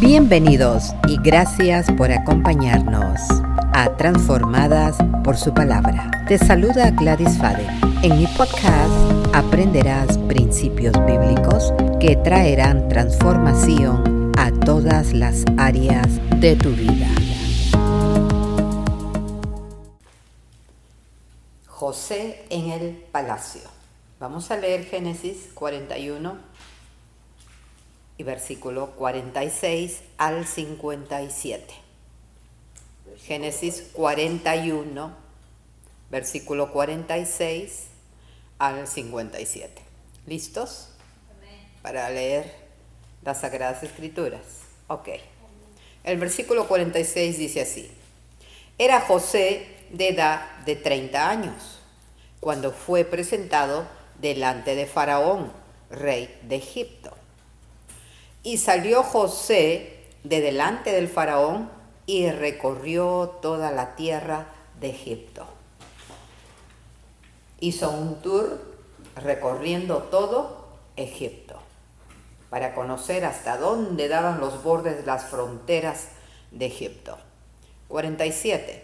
Bienvenidos y gracias por acompañarnos a Transformadas por su palabra. Te saluda Gladys Fade. En mi podcast aprenderás principios bíblicos que traerán transformación a todas las áreas de tu vida. José en el palacio. Vamos a leer Génesis 41 y versículo 46 al 57. Génesis 41, versículo 46 al 57. ¿Listos? Para leer las Sagradas Escrituras. Ok. El versículo 46 dice así. Era José de edad de 30 años cuando fue presentado delante de Faraón, rey de Egipto. Y salió José de delante del faraón y recorrió toda la tierra de Egipto. Hizo un tour recorriendo todo Egipto para conocer hasta dónde daban los bordes de las fronteras de Egipto. 47.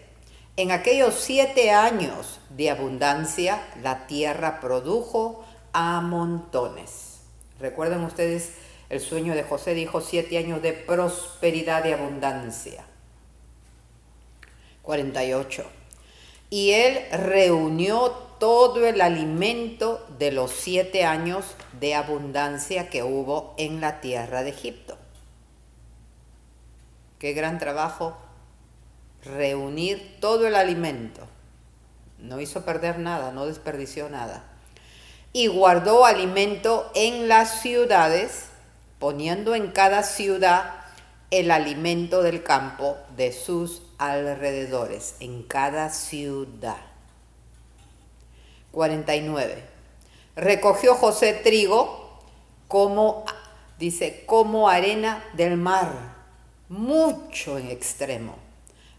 En aquellos siete años de abundancia, la tierra produjo a montones. Recuerden ustedes el sueño de José dijo siete años de prosperidad y abundancia. 48. Y él reunió todo el alimento de los siete años de abundancia que hubo en la tierra de Egipto. Qué gran trabajo reunir todo el alimento. No hizo perder nada, no desperdició nada. Y guardó alimento en las ciudades poniendo en cada ciudad el alimento del campo de sus alrededores, en cada ciudad. 49. Recogió José trigo como, dice, como arena del mar, mucho en extremo,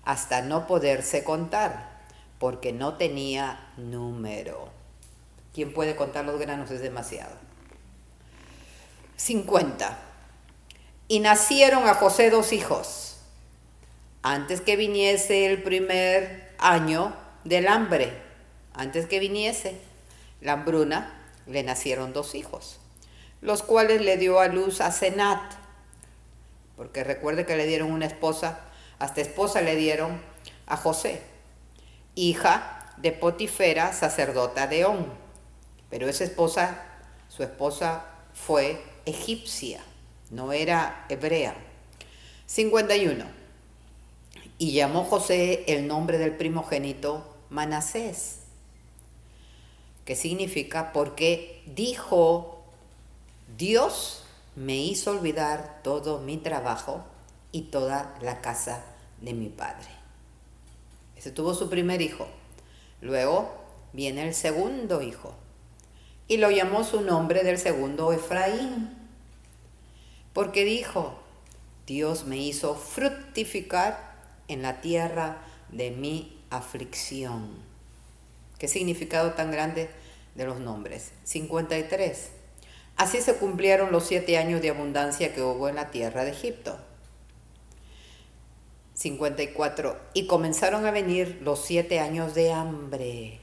hasta no poderse contar, porque no tenía número. ¿Quién puede contar los granos? Es demasiado. 50. Y nacieron a José dos hijos, antes que viniese el primer año del hambre, antes que viniese la hambruna, le nacieron dos hijos, los cuales le dio a luz a Senat, porque recuerde que le dieron una esposa, hasta esposa le dieron a José, hija de Potifera, sacerdota de On. Pero esa esposa, su esposa fue egipcia, no era hebrea. 51. Y llamó José el nombre del primogénito Manasés, que significa porque dijo, Dios me hizo olvidar todo mi trabajo y toda la casa de mi padre. Ese tuvo su primer hijo. Luego viene el segundo hijo. Y lo llamó su nombre del segundo Efraín porque dijo, Dios me hizo fructificar en la tierra de mi aflicción. ¿Qué significado tan grande de los nombres? 53. Así se cumplieron los siete años de abundancia que hubo en la tierra de Egipto. 54. Y comenzaron a venir los siete años de hambre,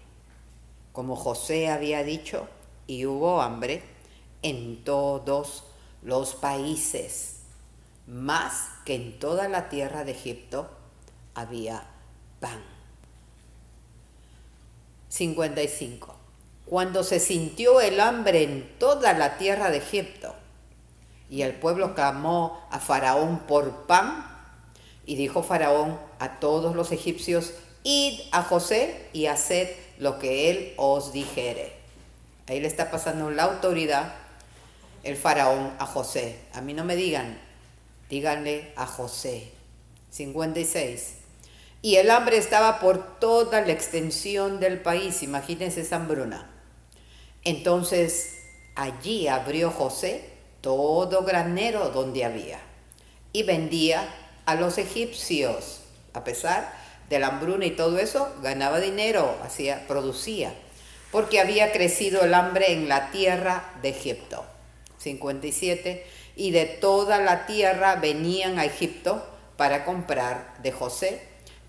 como José había dicho, y hubo hambre en todos los países, más que en toda la tierra de Egipto había pan. 55. Cuando se sintió el hambre en toda la tierra de Egipto, y el pueblo clamó a Faraón por pan, y dijo Faraón a todos los egipcios, id a José y haced lo que él os dijere. Ahí le está pasando la autoridad el faraón a José. A mí no me digan, díganle a José. 56. Y el hambre estaba por toda la extensión del país, imagínense esa hambruna. Entonces allí abrió José todo granero donde había y vendía a los egipcios. A pesar de la hambruna y todo eso, ganaba dinero, hacía, producía, porque había crecido el hambre en la tierra de Egipto. 57, y de toda la tierra venían a Egipto para comprar de José,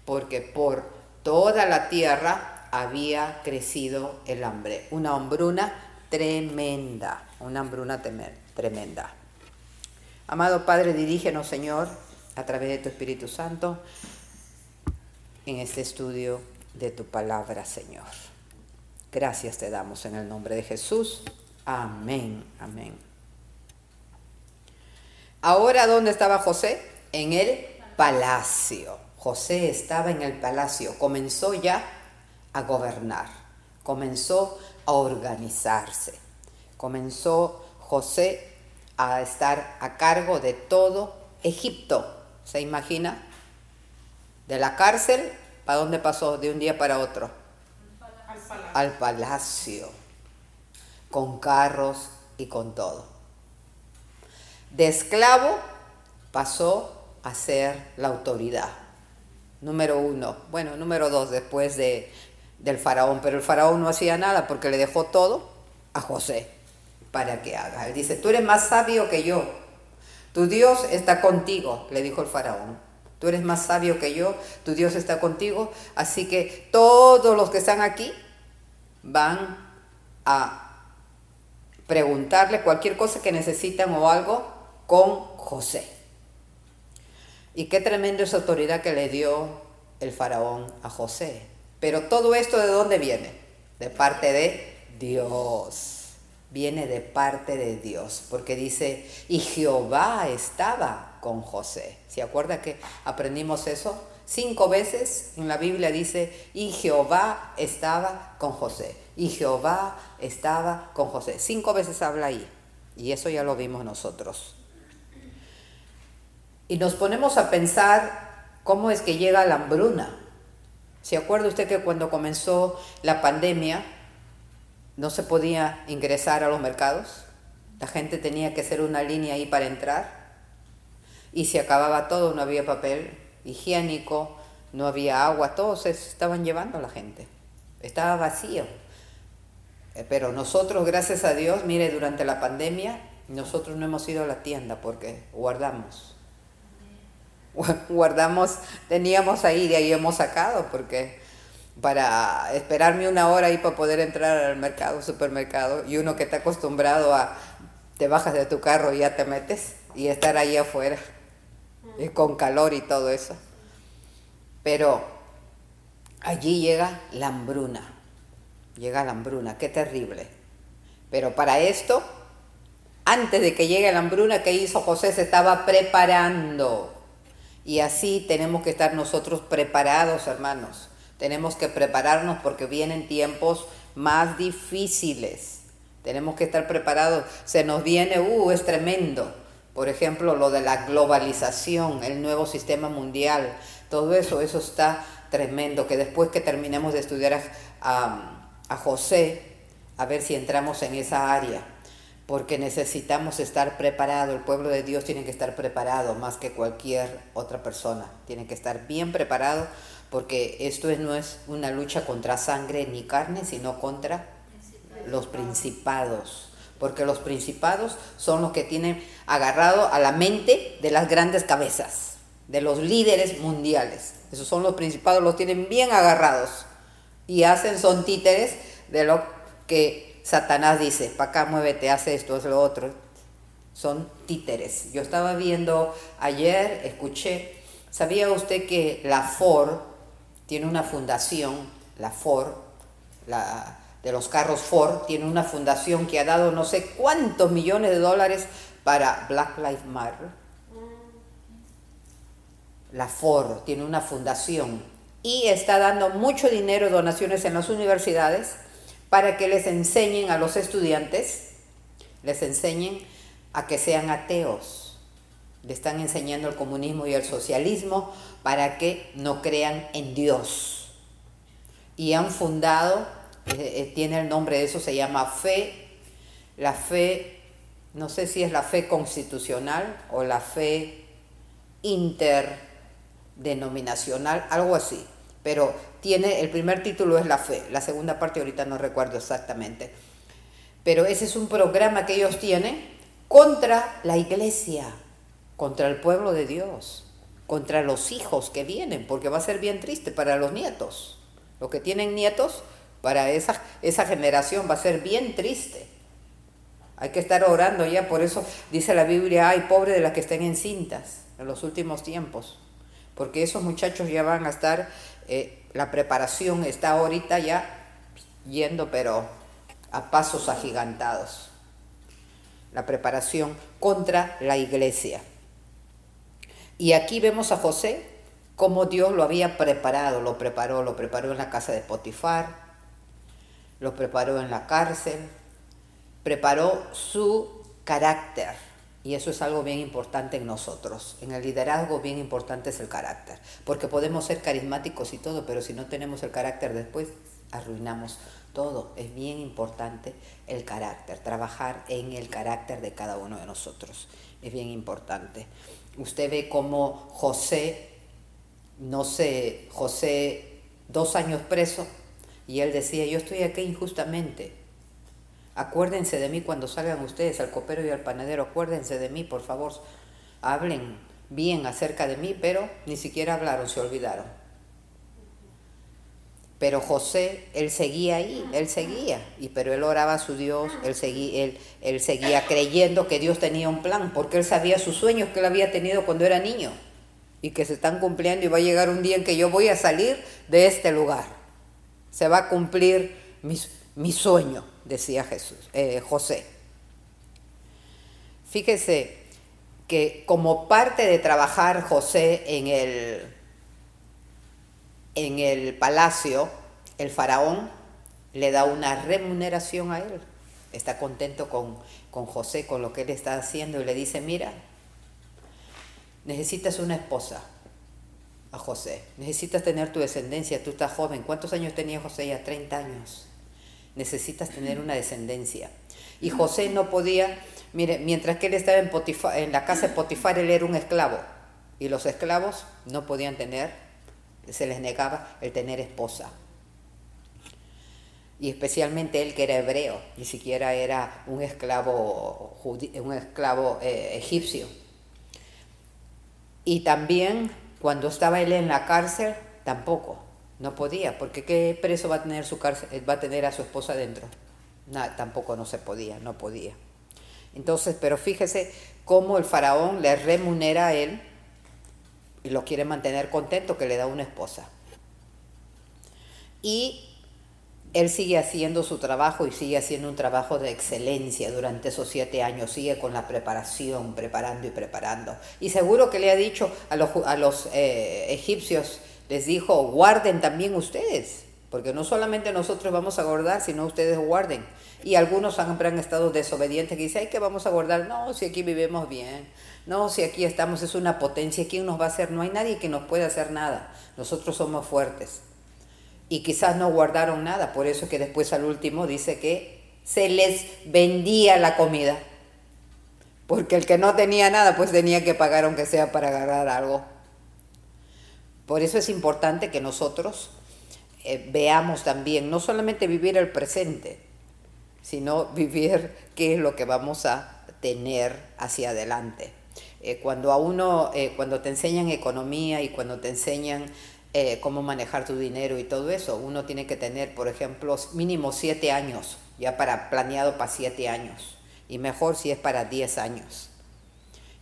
porque por toda la tierra había crecido el hambre, una hambruna tremenda, una hambruna tremenda. Amado Padre, dirígenos, Señor, a través de tu Espíritu Santo, en este estudio de tu palabra, Señor. Gracias te damos en el nombre de Jesús. Amén, amén. Ahora, ¿dónde estaba José? En el palacio. José estaba en el palacio. Comenzó ya a gobernar. Comenzó a organizarse. Comenzó José a estar a cargo de todo Egipto. ¿Se imagina? De la cárcel, ¿para dónde pasó de un día para otro? Al palacio. Al palacio. Con carros y con todo. De esclavo pasó a ser la autoridad. Número uno. Bueno, número dos, después de, del faraón. Pero el faraón no hacía nada porque le dejó todo a José para que haga. Él dice, tú eres más sabio que yo. Tu Dios está contigo, le dijo el faraón. Tú eres más sabio que yo, tu Dios está contigo. Así que todos los que están aquí van a preguntarle cualquier cosa que necesitan o algo con José. Y qué tremenda esa autoridad que le dio el faraón a José. Pero todo esto de dónde viene? De parte de Dios viene de parte de Dios, porque dice, y Jehová estaba con José. ¿Se acuerda que aprendimos eso? Cinco veces en la Biblia dice, y Jehová estaba con José. Y Jehová estaba con José. Cinco veces habla ahí. Y eso ya lo vimos nosotros. Y nos ponemos a pensar cómo es que llega la hambruna. ¿Se acuerda usted que cuando comenzó la pandemia, no se podía ingresar a los mercados, la gente tenía que hacer una línea ahí para entrar y se acababa todo, no había papel higiénico, no había agua, todos se estaban llevando a la gente, estaba vacío. Eh, pero nosotros, gracias a Dios, mire, durante la pandemia, nosotros no hemos ido a la tienda porque guardamos. Guardamos, teníamos ahí, de ahí hemos sacado, porque para esperarme una hora ahí para poder entrar al mercado, supermercado, y uno que está acostumbrado a, te bajas de tu carro y ya te metes, y estar ahí afuera, y con calor y todo eso. Pero allí llega la hambruna, llega la hambruna, qué terrible. Pero para esto, antes de que llegue la hambruna, ¿qué hizo José? Se estaba preparando. Y así tenemos que estar nosotros preparados, hermanos tenemos que prepararnos porque vienen tiempos más difíciles. Tenemos que estar preparados. Se nos viene, uh, es tremendo. Por ejemplo, lo de la globalización, el nuevo sistema mundial, todo eso, eso está tremendo. Que después que terminemos de estudiar a, a José, a ver si entramos en esa área porque necesitamos estar preparados. El pueblo de Dios tiene que estar preparado más que cualquier otra persona. Tiene que estar bien preparado porque esto no es una lucha contra sangre ni carne, sino contra los principados. Porque los principados son los que tienen agarrado a la mente de las grandes cabezas, de los líderes mundiales. Esos son los principados, los tienen bien agarrados. Y hacen, son títeres de lo que Satanás dice, para acá muévete, hace esto, es lo otro. Son títeres. Yo estaba viendo ayer, escuché, ¿sabía usted que la Ford tiene una fundación, la Ford, la, de los carros Ford, tiene una fundación que ha dado no sé cuántos millones de dólares para Black Lives Matter. La Ford tiene una fundación y está dando mucho dinero, donaciones en las universidades para que les enseñen a los estudiantes, les enseñen a que sean ateos le están enseñando el comunismo y el socialismo para que no crean en Dios. Y han fundado, eh, eh, tiene el nombre de eso, se llama fe, la fe, no sé si es la fe constitucional o la fe interdenominacional, algo así. Pero tiene, el primer título es la fe, la segunda parte ahorita no recuerdo exactamente. Pero ese es un programa que ellos tienen contra la iglesia, contra el pueblo de Dios, contra los hijos que vienen, porque va a ser bien triste para los nietos. Los que tienen nietos, para esa, esa generación va a ser bien triste. Hay que estar orando ya, por eso dice la Biblia, ay, pobre de las que estén encintas en los últimos tiempos, porque esos muchachos ya van a estar, eh, la preparación está ahorita ya yendo, pero a pasos agigantados. La preparación contra la iglesia. Y aquí vemos a José como Dios lo había preparado, lo preparó, lo preparó en la casa de Potifar, lo preparó en la cárcel, preparó su carácter. Y eso es algo bien importante en nosotros. En el liderazgo bien importante es el carácter. Porque podemos ser carismáticos y todo, pero si no tenemos el carácter después, arruinamos todo. Es bien importante el carácter, trabajar en el carácter de cada uno de nosotros. Es bien importante. Usted ve cómo José, no sé, José, dos años preso, y él decía, yo estoy aquí injustamente Acuérdense de mí cuando salgan ustedes al copero y al panadero, acuérdense de mí, por favor. Hablen bien acerca de mí, pero ni siquiera hablaron, se olvidaron. Pero José, él seguía ahí, él seguía, y pero él oraba a su Dios, él seguía, él, él seguía creyendo que Dios tenía un plan, porque él sabía sus sueños que él había tenido cuando era niño y que se están cumpliendo y va a llegar un día en que yo voy a salir de este lugar. Se va a cumplir mi sueño decía Jesús, eh, José. Fíjese que como parte de trabajar José en el, en el palacio, el faraón le da una remuneración a él. Está contento con, con José, con lo que él está haciendo y le dice, mira, necesitas una esposa a José, necesitas tener tu descendencia, tú estás joven. ¿Cuántos años tenía José? Ya 30 años necesitas tener una descendencia. Y José no podía, mire, mientras que él estaba en, en la casa de Potifar, él era un esclavo. Y los esclavos no podían tener, se les negaba el tener esposa. Y especialmente él que era hebreo, ni siquiera era un esclavo, un esclavo eh, egipcio. Y también cuando estaba él en la cárcel, tampoco. No podía, porque ¿qué preso va a tener, su cárcel, eh, va a, tener a su esposa dentro? Nada, tampoco no se podía, no podía. Entonces, pero fíjese cómo el faraón le remunera a él y lo quiere mantener contento que le da una esposa. Y él sigue haciendo su trabajo y sigue haciendo un trabajo de excelencia durante esos siete años, sigue con la preparación, preparando y preparando. Y seguro que le ha dicho a los, a los eh, egipcios, les dijo, guarden también ustedes, porque no solamente nosotros vamos a guardar, sino ustedes guarden. Y algunos han estado desobedientes que dicen, ay, que vamos a guardar. No, si aquí vivimos bien. No, si aquí estamos, es una potencia. ¿Quién nos va a hacer? No hay nadie que nos pueda hacer nada. Nosotros somos fuertes. Y quizás no guardaron nada. Por eso que después al último dice que se les vendía la comida. Porque el que no tenía nada, pues tenía que pagar aunque sea para agarrar algo. Por eso es importante que nosotros eh, veamos también, no solamente vivir el presente, sino vivir qué es lo que vamos a tener hacia adelante. Eh, cuando a uno, eh, cuando te enseñan economía y cuando te enseñan cómo manejar tu dinero y todo eso, uno tiene que tener, por ejemplo, mínimo siete años, ya para planeado para siete años, y mejor si es para diez años.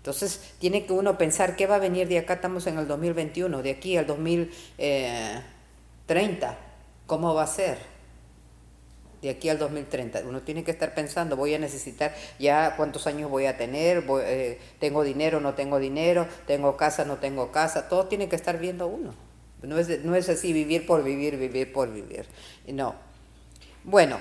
Entonces tiene que uno pensar qué va a venir de acá, estamos en el 2021, de aquí al 2030, ¿cómo va a ser? De aquí al 2030, uno tiene que estar pensando, voy a necesitar ya cuántos años voy a tener, eh, tengo dinero, no tengo dinero, tengo casa, no tengo casa, todo tiene que estar viendo uno. No es, no es así vivir por vivir, vivir por vivir. No. Bueno,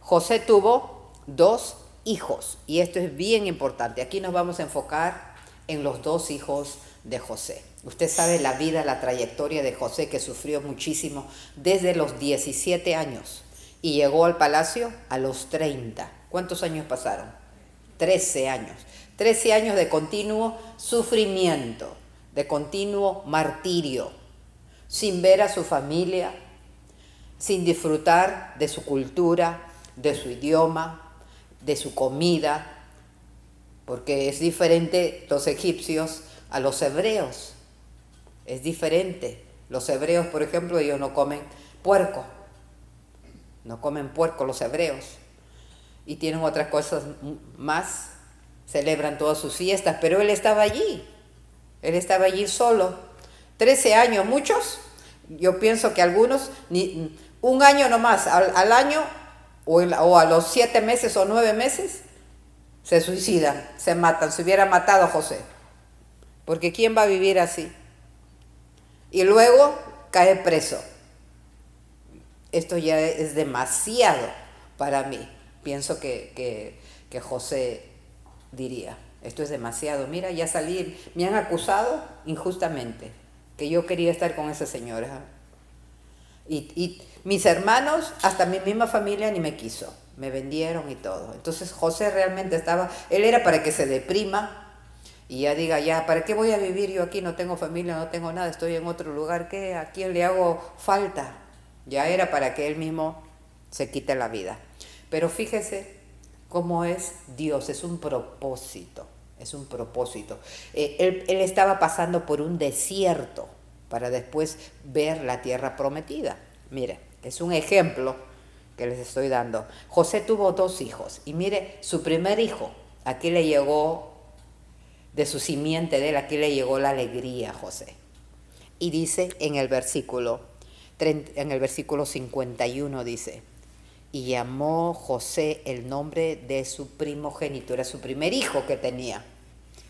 José tuvo dos hijos. Y esto es bien importante. Aquí nos vamos a enfocar en los dos hijos de José. Usted sabe la vida, la trayectoria de José que sufrió muchísimo desde los 17 años y llegó al palacio a los 30. ¿Cuántos años pasaron? 13 años. 13 años de continuo sufrimiento, de continuo martirio, sin ver a su familia, sin disfrutar de su cultura, de su idioma, de su comida, porque es diferente los egipcios a los hebreos. Es diferente. Los hebreos, por ejemplo, ellos no comen puerco. No comen puerco los hebreos. Y tienen otras cosas más. Celebran todas sus fiestas, pero él estaba allí. Él estaba allí solo. Trece años, muchos. Yo pienso que algunos, ni, un año nomás, al, al año o, a los siete meses o nueve meses, se suicidan, se matan, se hubiera matado a José. Porque ¿quién va a vivir así? Y luego cae preso. Esto ya es demasiado para mí. Pienso que, que, José diría, esto es demasiado. Mira, ya salí, me han acusado injustamente, que yo quería estar con esa señora. Y mis hermanos, hasta mi misma familia ni me quiso me vendieron y todo. Entonces José realmente estaba, él era para que se deprima y ya diga, ya, ¿para qué voy a vivir yo aquí? No tengo familia, no tengo nada, estoy en otro lugar, ¿qué? ¿A quién le hago falta? Ya era para que él mismo se quite la vida. Pero fíjese cómo es Dios, es un propósito, es un propósito. Eh, él, él estaba pasando por un desierto para después ver la tierra prometida. Mire, es un ejemplo que les estoy dando. José tuvo dos hijos y mire, su primer hijo, aquí le llegó de su simiente de él, aquí le llegó la alegría a José. Y dice en el versículo, en el versículo 51 dice, y llamó José el nombre de su primogénito, era su primer hijo que tenía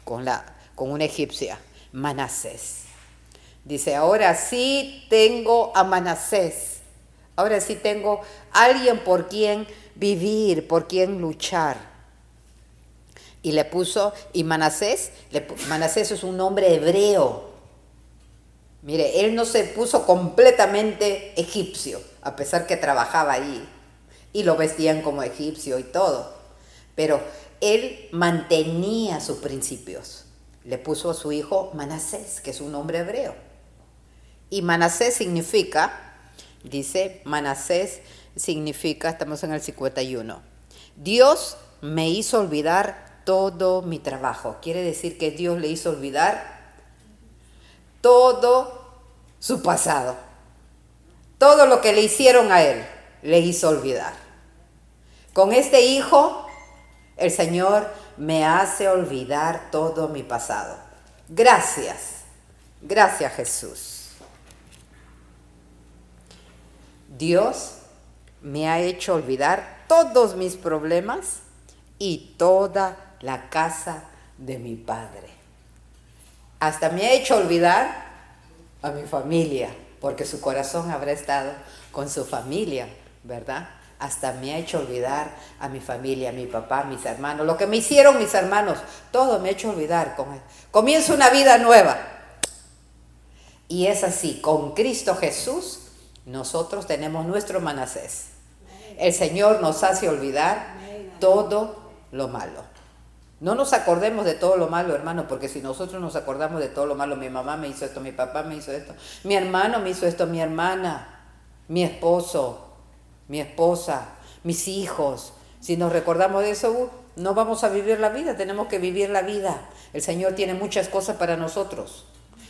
con, la, con una egipcia, Manasés. Dice, ahora sí tengo a Manasés Ahora sí tengo alguien por quien vivir, por quien luchar. Y le puso, y Manasés, Manasés es un nombre hebreo. Mire, él no se puso completamente egipcio, a pesar que trabajaba ahí. Y lo vestían como egipcio y todo. Pero él mantenía sus principios. Le puso a su hijo Manasés, que es un nombre hebreo. Y Manasés significa Dice, Manasés significa, estamos en el 51, Dios me hizo olvidar todo mi trabajo. Quiere decir que Dios le hizo olvidar todo su pasado. Todo lo que le hicieron a él, le hizo olvidar. Con este hijo, el Señor me hace olvidar todo mi pasado. Gracias. Gracias Jesús. Dios me ha hecho olvidar todos mis problemas y toda la casa de mi Padre. Hasta me ha hecho olvidar a mi familia, porque su corazón habrá estado con su familia, ¿verdad? Hasta me ha hecho olvidar a mi familia, a mi papá, a mis hermanos, lo que me hicieron mis hermanos, todo me ha hecho olvidar. Comienzo una vida nueva. Y es así, con Cristo Jesús nosotros tenemos nuestro Manasés. El Señor nos hace olvidar todo lo malo. No nos acordemos de todo lo malo, hermano, porque si nosotros nos acordamos de todo lo malo, mi mamá me hizo esto, mi papá me hizo esto, mi hermano me hizo esto, mi hermana, mi esposo, mi esposa, mis hijos. Si nos recordamos de eso, uh, no vamos a vivir la vida, tenemos que vivir la vida. El Señor tiene muchas cosas para nosotros.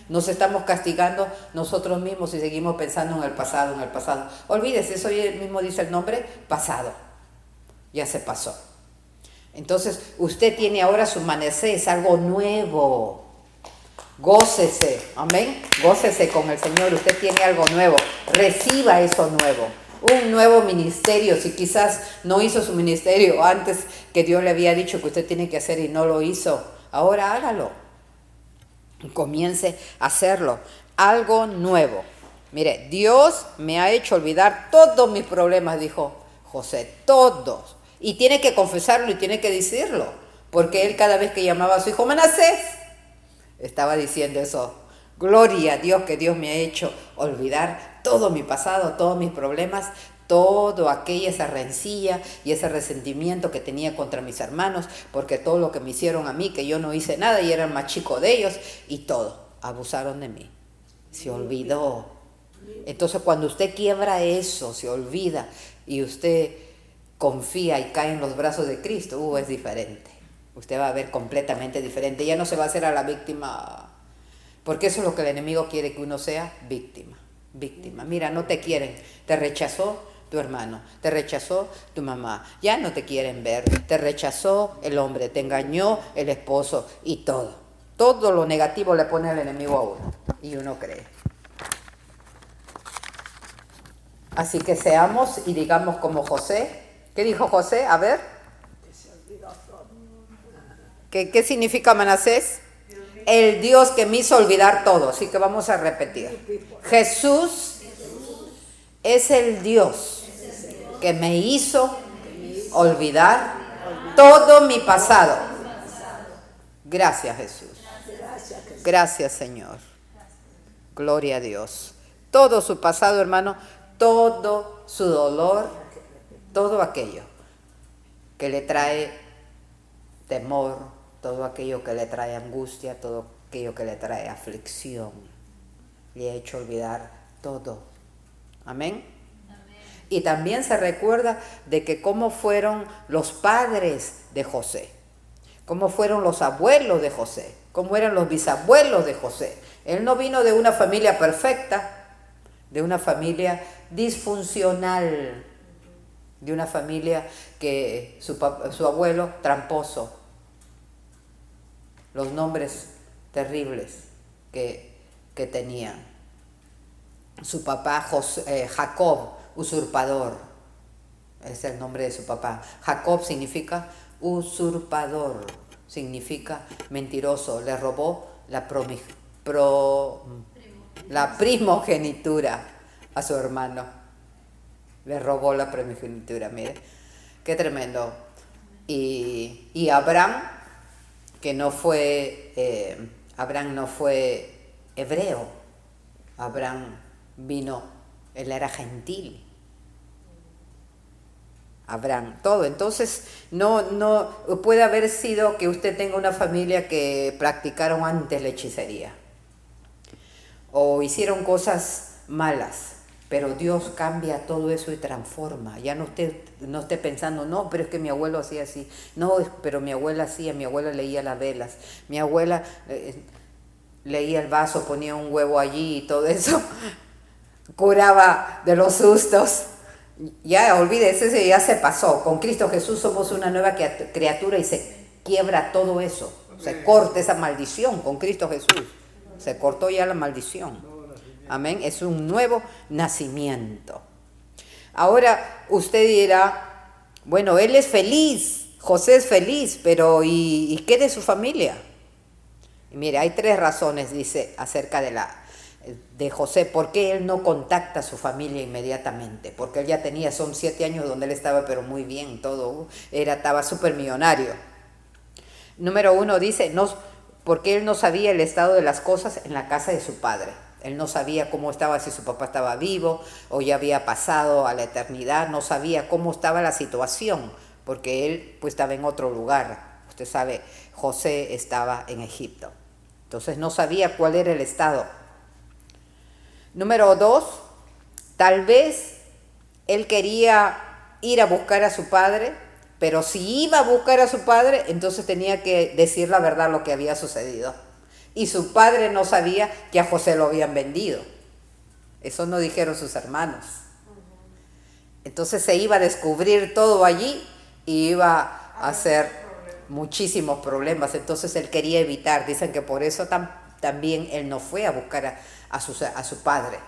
Nos estamos castigando nosotros mismos y seguimos pensando en el pasado, en el pasado. Olvídese, eso mismo dice el nombre, pasado. Ya se pasó. Entonces, usted tiene ahora su amanecer, es algo nuevo. Gócese, amén. Gócese con el Señor, usted tiene algo nuevo. Reciba eso nuevo. Un nuevo ministerio, si quizás no hizo su ministerio antes que Dios le había dicho que usted tiene que hacer y no lo hizo, ahora hágalo comience a hacerlo. Algo nuevo. Mire, Dios me ha hecho olvidar todos mis problemas, dijo José, todos. Y tiene que confesarlo y tiene que decirlo, porque él cada vez que llamaba a su hijo Manasés, estaba diciendo eso. Gloria a Dios que Dios me ha hecho olvidar todo mi pasado, todos mis problemas, todo aquella esa rencilla y ese resentimiento que tenía contra mis hermanos, porque todo lo que me hicieron a mí, que yo no hice nada y era el más chico de ellos, y todo, abusaron de mí. Se olvidó. Entonces cuando usted quiebra eso, se olvida y usted confía y cae en los brazos de Cristo, uh, es diferente. Usted va a ver completamente diferente. Ya no se va a hacer a la víctima, porque eso es lo que el enemigo quiere que uno sea, víctima. Víctima. Mira, no te quieren, te rechazó tu hermano, te rechazó tu mamá, ya no te quieren ver, te rechazó el hombre, te engañó el esposo y todo. Todo lo negativo le pone el enemigo a uno y uno cree. Así que seamos y digamos como José. ¿Qué dijo José? A ver. ¿Qué, qué significa Manasés? El Dios que me hizo olvidar todo. Así que vamos a repetir. Jesús es el Dios que me hizo olvidar todo mi pasado. Gracias Jesús. Gracias Señor. Gloria a Dios. Todo su pasado, hermano, todo su dolor, todo aquello que le trae temor, todo aquello que le trae angustia, todo aquello que le trae aflicción. Le ha hecho olvidar todo. Amén. Y también se recuerda de que cómo fueron los padres de José, cómo fueron los abuelos de José, cómo eran los bisabuelos de José. Él no vino de una familia perfecta, de una familia disfuncional, de una familia que su, abuelo tramposo, los nombres terribles que, que tenían. Su papá eh, Jacob, usurpador, es el nombre de su papá. Jacob significa usurpador, significa mentiroso, le robó la, pro, la primogenitura a su hermano. Le robó la primogenitura, mire, qué tremendo. Y, y Abraham, que no fue, eh, Abraham no fue hebreo, Abraham vino, él era gentil. Abraham, todo. Entonces, no, no puede haber sido que usted tenga una familia que practicaron antes la hechicería o hicieron cosas malas. Pero Dios cambia todo eso y transforma. Ya no esté, no esté pensando, no, pero es que mi abuelo hacía así. No, pero mi abuela hacía, mi abuela leía las velas. Mi abuela eh, leía el vaso, ponía un huevo allí y todo eso. Curaba de los sustos. Ya olvídese, ese ya se pasó. Con Cristo Jesús somos una nueva criatura y se quiebra todo eso. Se corta esa maldición con Cristo Jesús. Se cortó ya la maldición. Amén. Es un nuevo nacimiento. Ahora usted dirá, bueno, él es feliz, José es feliz, pero ¿y, qué de su familia? mire, hay tres razones, dice, acerca de la de José, por qué él no contacta a su familia inmediatamente, porque él ya tenía, son siete años donde él estaba, pero muy bien, todo, era, estaba súper millonario. Número uno dice, no, porque él no sabía el estado de las cosas en la casa de su padre. Él no sabía cómo estaba, si su papá estaba vivo o ya había pasado a la eternidad, no sabía cómo estaba la situación, porque él pues estaba en otro lugar. Usted sabe, José estaba en Egipto. Entonces no sabía cuál era el estado. Número dos, tal vez él quería ir a buscar a su padre, pero si iba a buscar a su padre, entonces tenía que decir la verdad lo que había sucedido y su padre no sabía que a José lo habían vendido. Eso no dijeron sus hermanos. Entonces se iba a descubrir todo allí y iba a hacer muchísimos problemas. Entonces él quería evitar. Dicen que por eso también él no fue a buscar a su padre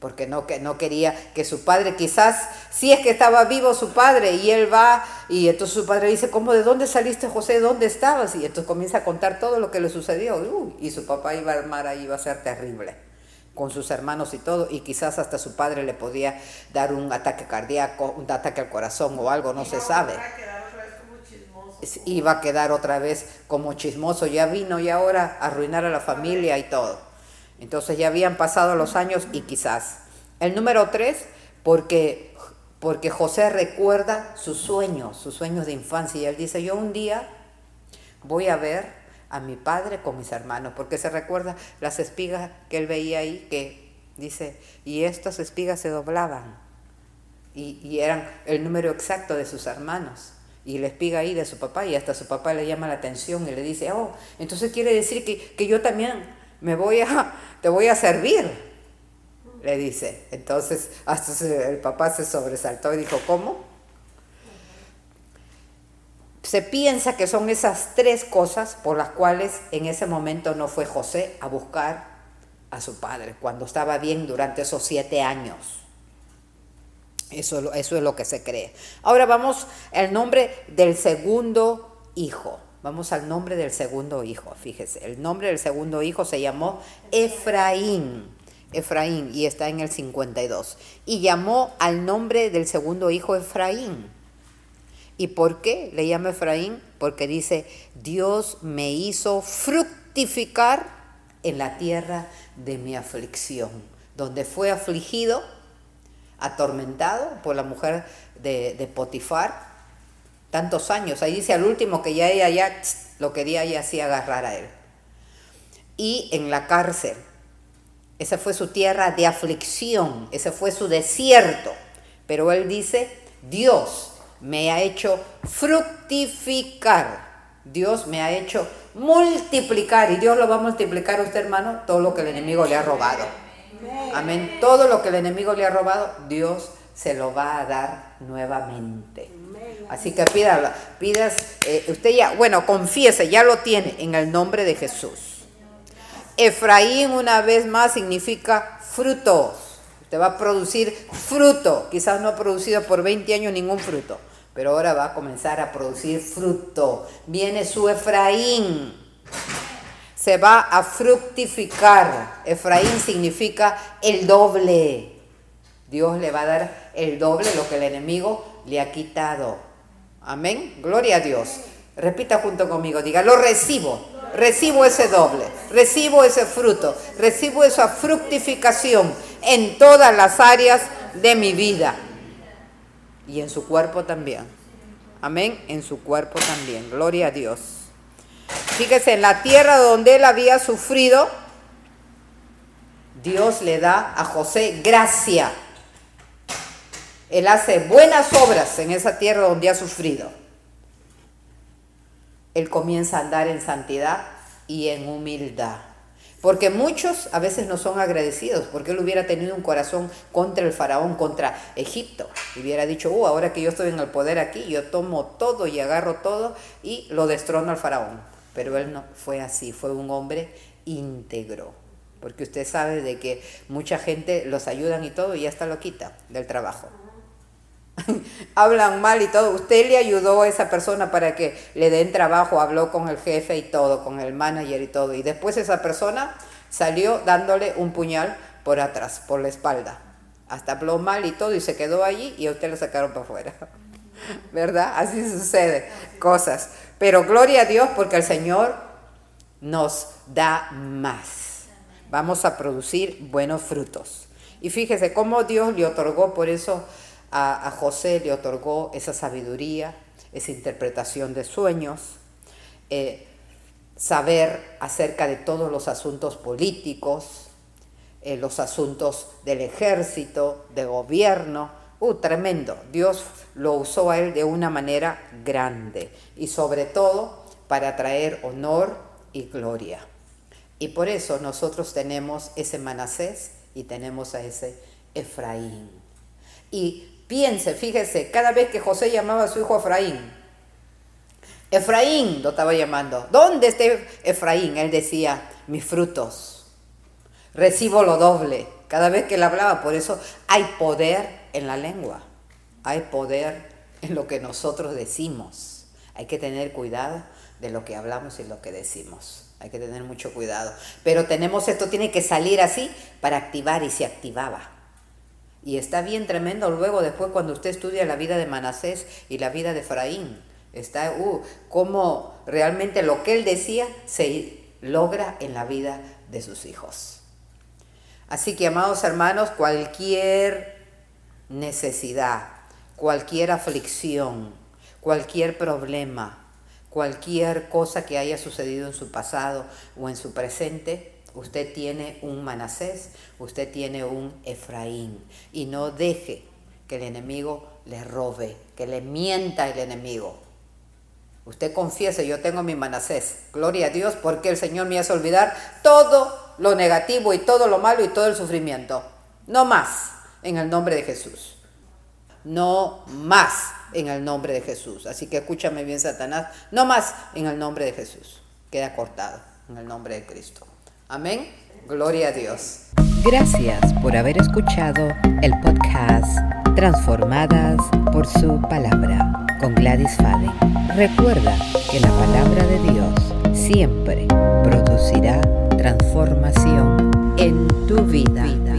porque no, que, no quería que su padre, quizás, si es que estaba vivo su padre, y él va, y entonces su padre dice, ¿cómo, de dónde saliste José? ¿Dónde estabas? Y entonces comienza a contar todo lo que le sucedió, y su papá iba a armar ahí, iba a ser terrible, con sus hermanos y todo, y quizás hasta su padre le podía dar un ataque cardíaco, un ataque al corazón o algo, no se sabe. Iba a quedar otra vez como chismoso, ya vino y ahora arruinar a la familia y todo. Entonces ya habían pasado los años y quizás. El número tres, porque, porque José recuerda sus sueños, sus sueños de infancia. Y él dice, yo un día voy a ver a mi padre con mis hermanos, porque se recuerda las espigas que él veía ahí, que dice, y estas espigas se doblaban y, y eran el número exacto de sus hermanos. Y le espiga ahí de su papá y hasta su papá le llama la atención y le dice, oh, entonces quiere decir que, que yo también me voy a, te voy a servir, le dice. Entonces hasta el papá se sobresaltó y dijo, ¿cómo? Se piensa que son esas tres cosas por las cuales en ese momento no fue José a buscar a su padre, cuando estaba bien durante esos siete años. Eso, eso es lo que se cree. Ahora vamos al nombre del segundo hijo. Vamos al nombre del segundo hijo, fíjese. El nombre del segundo hijo se llamó Efraín. Efraín, y está en el 52. Y llamó al nombre del segundo hijo Efraín. ¿Y por qué le llama Efraín? Porque dice, Dios me hizo fructificar en la tierra de mi aflicción, donde fue afligido, atormentado por la mujer de, Potifar, tantos años. Ahí dice al último que ya ella ya lo quería y así agarrar a él. Y en la cárcel. Esa fue su tierra de aflicción, ese fue su desierto. Pero él dice, Dios me ha hecho fructificar. Dios me ha hecho multiplicar. Y Dios lo va a multiplicar a usted, hermano, todo lo que el enemigo le ha robado. Amén. Todo lo que el enemigo le ha robado, Dios se lo va a dar nuevamente. Así que pídalo, pidas, eh, usted ya, bueno, confiese, ya lo tiene en el nombre de Jesús. Efraín una vez más significa frutos. Usted va a producir fruto. Quizás no ha producido por 20 años ningún fruto pero ahora va a comenzar a producir fruto. Viene su Efraín, se va a fructificar. Efraín significa el doble. Dios le va a dar el doble lo que el enemigo le ha quitado. Amén. Gloria a Dios. Repita junto conmigo, diga, lo recibo. Recibo ese doble, recibo ese fruto, recibo esa fructificación en todas las áreas de mi vida y en su cuerpo también. Amén, en su cuerpo también. Gloria a Dios. Fíjese, en la tierra donde él había sufrido, Dios le da a José gracia. Él hace buenas obras en esa tierra donde ha sufrido. Él comienza a andar en santidad y en humildad. Porque muchos a veces no son agradecidos, porque él hubiera tenido un corazón contra el faraón, contra Egipto. Y hubiera dicho, uh, ahora que yo estoy en el poder aquí, yo tomo todo y agarro todo y lo destrono al faraón. Pero él no fue así, fue un hombre íntegro. Porque usted sabe de que mucha gente los ayudan y todo y ya está lo quita del trabajo. hablan mal y todo. Usted le ayudó a esa persona para que le den trabajo, habló con el jefe y todo, con el manager y todo. Y después esa persona salió dándole un puñal por atrás, por la espalda. Hasta habló mal y todo y se quedó allí y a usted le sacaron para afuera. ¿Verdad? Así sucede, cosas. Pero gloria a Dios porque el Señor nos da más. Vamos a producir buenos frutos. Y fíjese cómo Dios le otorgó por eso a, José le otorgó esa sabiduría, esa interpretación de sueños, eh, saber acerca de todos los asuntos políticos, eh, los asuntos del ejército, de gobierno. Uh, tremendo. Dios lo usó a él de una manera grande y sobre todo para traer honor y gloria. Y por eso nosotros tenemos ese Manasés y tenemos a ese Efraín. Y Piense, fíjese, cada vez que José llamaba a su hijo Efraín, Efraín lo estaba llamando. ¿Dónde está Efraín? Él decía, mis frutos. Recibo lo doble. Cada vez que él hablaba, por eso hay poder en la lengua. Hay poder en lo que nosotros decimos. Hay que tener cuidado de lo que hablamos y lo que decimos. Hay que tener mucho cuidado. Pero tenemos esto, tiene que salir así para activar y se activaba. Y está bien tremendo luego después cuando usted estudia la vida de Manasés y la vida de Efraín. Está, uh, cómo realmente lo que él decía se logra en la vida de sus hijos. Así que, amados hermanos, cualquier necesidad, cualquier aflicción, cualquier problema, cualquier cosa que haya sucedido en su pasado o en su presente, Usted tiene un Manasés, usted tiene un Efraín. Y no deje que el enemigo le robe, que le mienta el enemigo. Usted confiese, yo tengo mi manasés. Gloria a Dios porque el Señor me hace olvidar todo lo negativo y todo lo malo y todo el sufrimiento. No más en el nombre de Jesús. No más en el nombre de Jesús. Así que escúchame bien, Satanás. No más en el nombre de Jesús. Queda cortado en el nombre de Cristo. Amén. Gloria a Dios. Gracias por haber escuchado el podcast Transformadas por su palabra con Gladys Fade. Recuerda que la palabra de Dios siempre producirá transformación en tu vida.